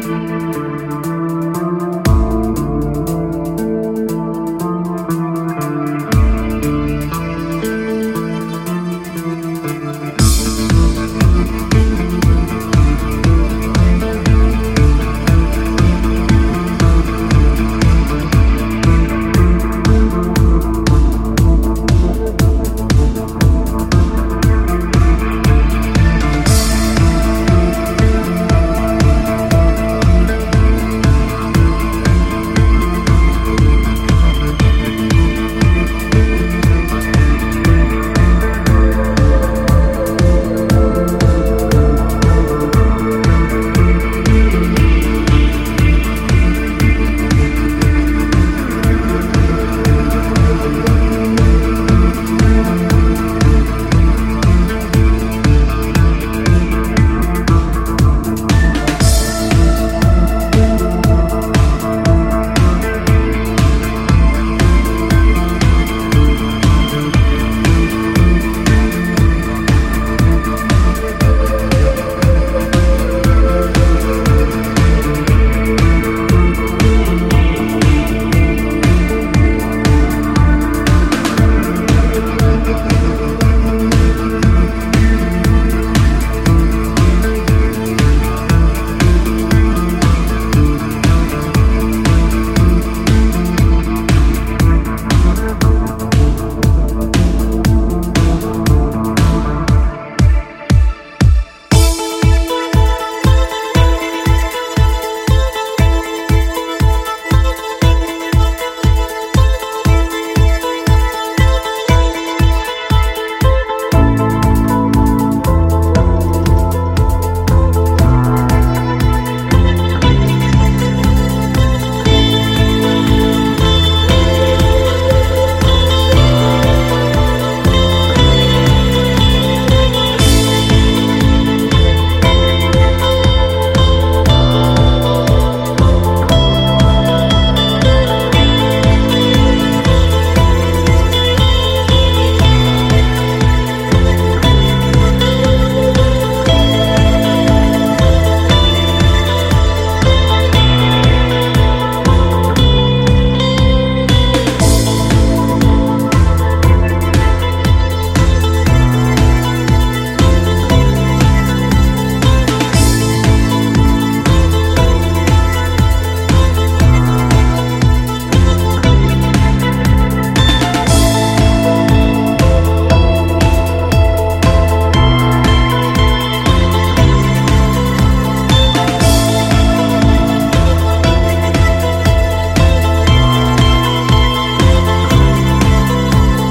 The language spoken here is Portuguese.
Música